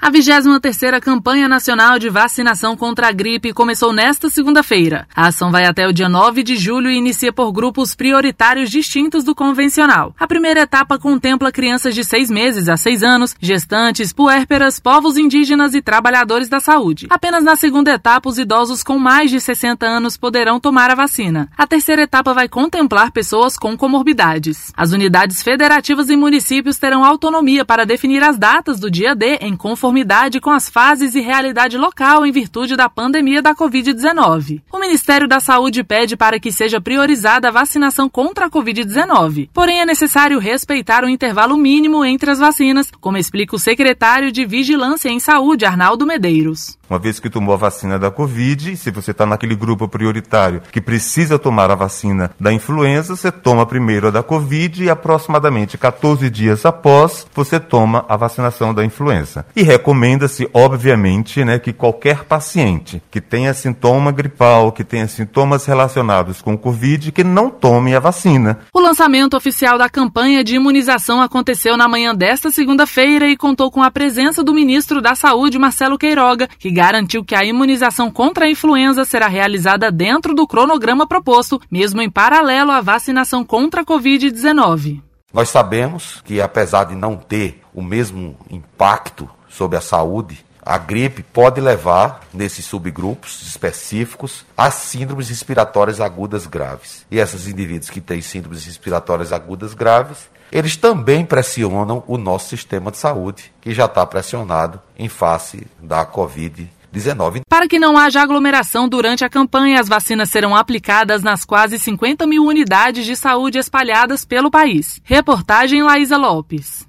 A 23ª campanha nacional de vacinação contra a gripe começou nesta segunda-feira. A ação vai até o dia 9 de julho e inicia por grupos prioritários distintos do convencional. A primeira etapa contempla crianças de 6 meses a 6 anos, gestantes, puérperas, povos indígenas e trabalhadores da saúde. Apenas na segunda etapa, os idosos com mais de 60 anos poderão tomar a vacina. A terceira etapa vai contemplar pessoas com comorbidades. As unidades federativas e municípios terão autonomia para definir as datas do dia D em conformidade conformidade com as fases e realidade local em virtude da pandemia da Covid-19. O Ministério da Saúde pede para que seja priorizada a vacinação contra a Covid-19. Porém, é necessário respeitar o intervalo mínimo entre as vacinas, como explica o secretário de Vigilância em Saúde, Arnaldo Medeiros. Uma vez que tomou a vacina da Covid, se você está naquele grupo prioritário que precisa tomar a vacina da influenza, você toma primeiro a da Covid e aproximadamente 14 dias após você toma a vacinação da influenza. E recomenda-se, obviamente, né, que qualquer paciente que tenha sintoma gripal, que tenha sintomas relacionados com o Covid, que não tome a vacina. O lançamento oficial da campanha de imunização aconteceu na manhã desta segunda-feira e contou com a presença do ministro da Saúde, Marcelo Queiroga, que garantiu que a imunização contra a influenza será realizada dentro do cronograma proposto, mesmo em paralelo à vacinação contra a Covid-19. Nós sabemos que, apesar de não ter o mesmo impacto sobre a saúde, a gripe pode levar, nesses subgrupos específicos, a síndromes respiratórias agudas graves. E esses indivíduos que têm síndromes respiratórias agudas graves, eles também pressionam o nosso sistema de saúde, que já está pressionado em face da Covid-19. Para que não haja aglomeração durante a campanha, as vacinas serão aplicadas nas quase 50 mil unidades de saúde espalhadas pelo país. Reportagem Laísa Lopes.